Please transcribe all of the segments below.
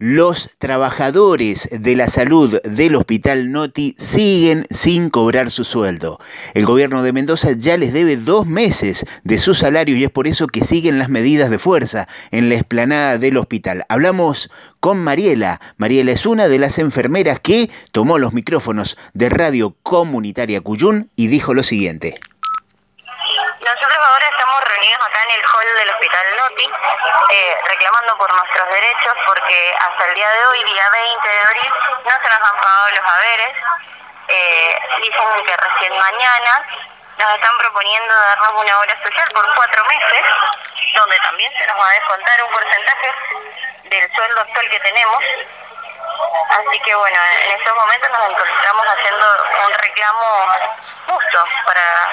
Los trabajadores de la salud del Hospital Noti siguen sin cobrar su sueldo. El gobierno de Mendoza ya les debe dos meses de su salario y es por eso que siguen las medidas de fuerza en la explanada del hospital. Hablamos con Mariela. Mariela es una de las enfermeras que tomó los micrófonos de Radio Comunitaria Cuyún y dijo lo siguiente. Reunidos acá en el hall del Hospital Noti, eh, reclamando por nuestros derechos, porque hasta el día de hoy, día 20 de abril, no se nos han pagado los haberes. Eh, dicen que recién mañana nos están proponiendo darnos una hora social por cuatro meses, donde también se nos va a descontar un porcentaje del sueldo actual que tenemos. Así que bueno, en estos momentos nos encontramos haciendo un reclamo justo para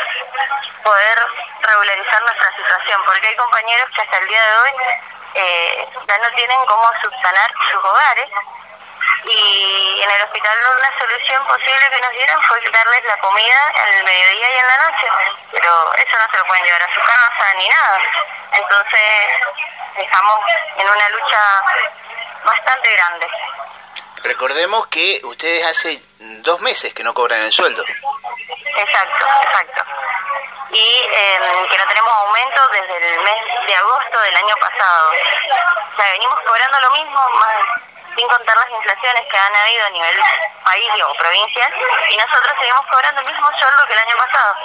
poder regularizar nuestra situación, porque hay compañeros que hasta el día de hoy eh, ya no tienen cómo subsanar sus hogares y en el hospital una solución posible que nos dieron fue darles la comida al mediodía y en la noche, pero eso no se lo pueden llevar a su casa ni nada. Entonces estamos en una lucha bastante grande. Recordemos que ustedes hace dos meses que no cobran el sueldo. Exacto, exacto. Y em, que no tenemos aumento desde el mes de agosto del año pasado. O sea, venimos cobrando lo mismo, más sin contar las inflaciones que han habido a nivel país o provincial, y nosotros seguimos cobrando el mismo sueldo que el año pasado.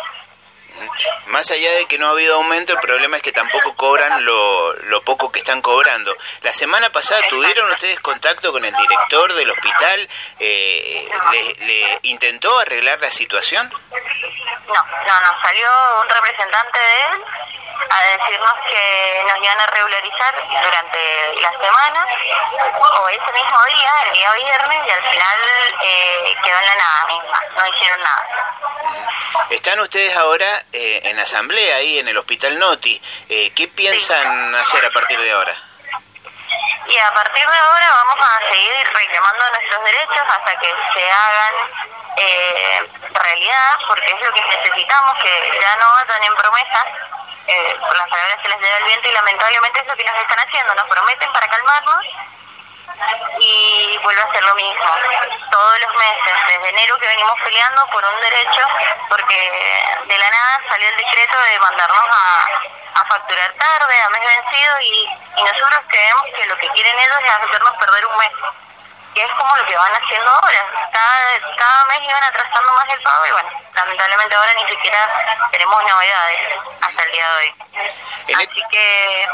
Más allá de que no ha habido aumento, el problema es que tampoco cobran lo, lo poco que están cobrando. La semana pasada tuvieron ustedes contacto con el director del hospital, eh, ¿le, intentó arreglar la situación? No, no, no, salió un representante de él a decirnos que nos iban a regularizar durante la semana o ese mismo día, el día viernes, y al final eh, quedó en la nada misma, no hicieron nada. Están ustedes ahora eh, en asamblea ahí en el Hospital Noti. Eh, ¿Qué piensan hacer a partir de ahora? Y a partir de ahora vamos a seguir reclamando nuestros derechos hasta que se hagan eh, realidad, porque es lo que necesitamos, que ya no atan en promesas, eh, las palabras se les debe el viento y lamentablemente es lo que nos están haciendo, nos prometen para calmarnos y vuelve a ser lo mismo. Todos los meses, desde enero que venimos peleando por un derecho, porque de la nada salió el decreto de mandarnos a, a facturar tarde, a mes vencido, y, y nosotros creemos que lo que quieren ellos es hacernos perder un mes que es como lo que van haciendo ahora. Cada, cada mes iban atrasando más el pago y bueno, lamentablemente ahora ni siquiera tenemos novedades hasta el día de hoy. Así que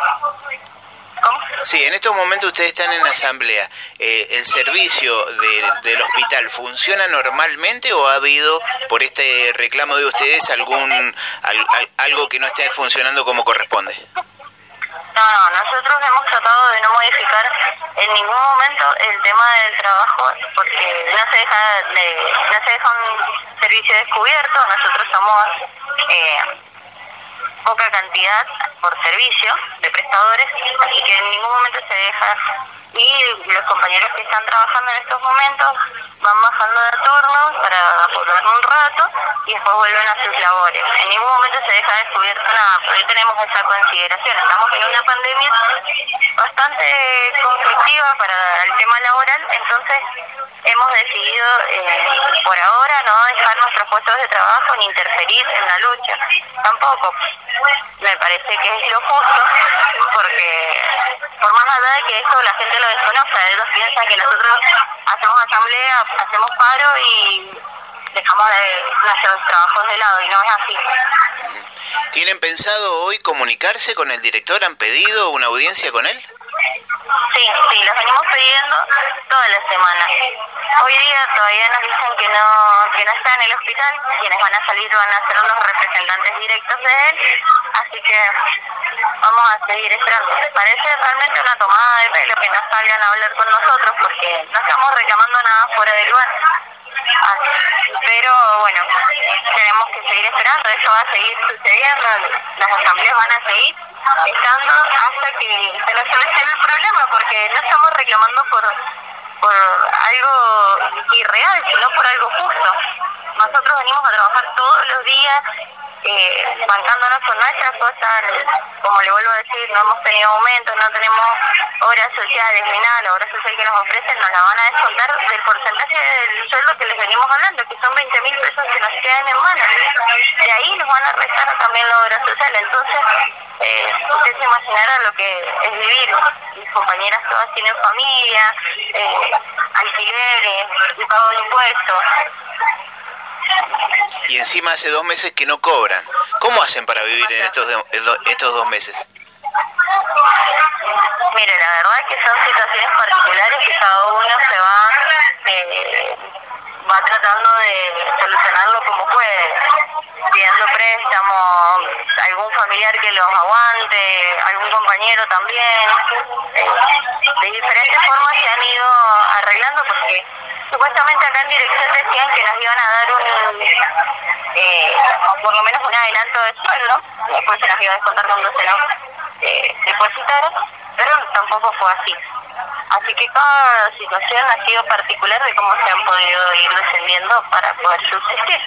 Sí, en estos momentos ustedes están en asamblea. Eh, ¿El servicio del hospital funciona normalmente o ha habido, por este reclamo de ustedes, algún algo que no esté funcionando como corresponde? No, no, nosotros hemos tratado de no modificar en ningún momento el tema del trabajo porque no se deja, de, no se deja un servicio descubierto. Nosotros somos eh, poca cantidad por servicio de prestadores, así que en ningún momento se deja y los compañeros que están trabajando en estos momentos van bajando de turno para volver un rato y después vuelven a sus labores. En ningún momento se deja descubierto nada, porque tenemos esa consideración. Estamos en una pandemia bastante conflictiva para el tema laboral, entonces hemos decidido eh, por ahora no dejar nuestros puestos de trabajo ni interferir en la lucha. Tampoco me parece que es lo justo, porque por más allá de que eso la gente lo desconozca, ellos piensan que nosotros hacemos asamblea, hacemos paro y dejamos de nuestros trabajos de lado y no es así. ¿Tienen pensado hoy comunicarse con el director? ¿Han pedido una audiencia con él? Sí, sí, los venimos pidiendo toda la semana. Hoy día todavía nos dicen que no, que no está en el hospital, quienes van a salir van a ser los representantes directos de él, así que vamos a seguir esperando. Parece realmente una tomada de pelo que no salgan a hablar con nosotros porque no estamos reclamando nada fuera del lugar. pero bueno, tenemos que seguir esperando, eso va a seguir sucediendo, las asambleas van a seguir estando hasta que se nos solucione el problema, porque no estamos reclamando por por algo irreal, sino por algo justo. Nosotros venimos a trabajar todos los días eh, bancándonos con nuestras cosas, como le vuelvo a decir, no hemos tenido aumentos, no tenemos obras sociales ni nada, la obra social que nos ofrecen nos la van a descontar del porcentaje del sueldo que les venimos hablando, son 20 mil pesos que nos quedan en mano. De ahí nos van a restar también la obra social. Entonces, eh, usted se imaginará lo que es vivir. Mis compañeras todas tienen familia, eh, alquileres, y pago de impuestos y encima hace dos meses que no cobran. ¿Cómo hacen para vivir en estos, estos dos meses? Mire, la verdad es que son situaciones particulares que cada uno se va, eh, va tratando de solucionarlo como puede, pidiendo préstamos, algún familiar que los aguante, algún compañero también. Eh, de diferentes formas se han ido arreglando porque supuestamente acá en dirección decían que nos iban a dar un, eh, por lo menos un adelanto de sueldo, después se nos iba a descontar cuando se nos eh, depositaron, pero tampoco fue así. Así que cada situación ha sido particular de cómo se han podido ir descendiendo para poder subsistir.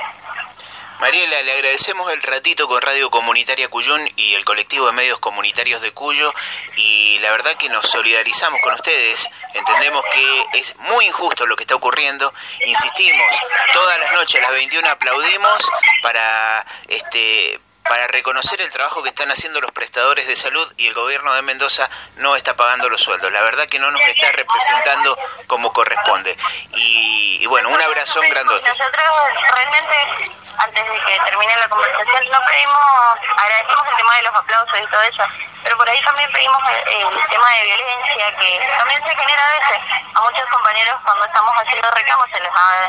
Mariela, le agradecemos el ratito con Radio Comunitaria Cuyún y el colectivo de medios comunitarios de Cuyo y la verdad que nos solidarizamos con ustedes, entendemos que es muy injusto lo que está ocurriendo, insistimos, todas las noches a las 21 aplaudimos para este para reconocer el trabajo que están haciendo los prestadores de salud y el gobierno de Mendoza no está pagando los sueldos. La verdad que no nos está representando como corresponde. Y, bueno, un abrazo grandote. Nosotros realmente, antes de que termine la conversación, no pedimos, agradecemos el tema de los aplausos y todo eso, pero por ahí también pedimos el, tema de violencia, que también se genera a veces. Muchos compañeros cuando estamos haciendo reclamos se les ha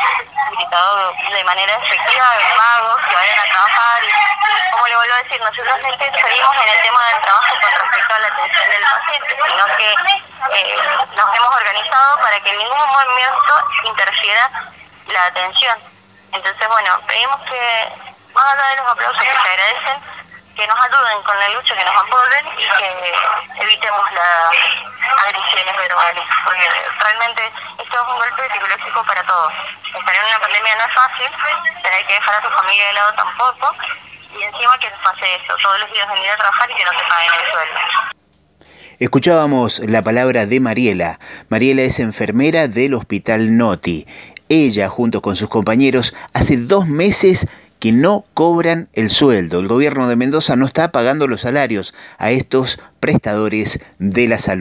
gritado de manera efectiva pagos, que vayan a trabajar como le vuelvo a decir, nosotros no interferimos en el tema del trabajo con respecto a la atención del paciente, sino que eh, nos hemos organizado para que en ningún movimiento interfiera la atención. Entonces, bueno, pedimos que, más allá de los aplausos que se agradecen, que nos ayuden con la lucha, que nos apoyen y que evitemos las agresiones realmente esto es un golpe psicológico para todos. Estar en una pandemia no es fácil, tener que dejar a tu familia de lado tampoco, y encima que pase eso, todos los días venir a trabajar y que no te paguen el sueldo. Escuchábamos la palabra de Mariela. Mariela es enfermera del Hospital Noti. Ella, junto con sus compañeros, hace dos meses que no cobran el sueldo. El gobierno de Mendoza no está pagando los salarios a estos prestadores de la salud.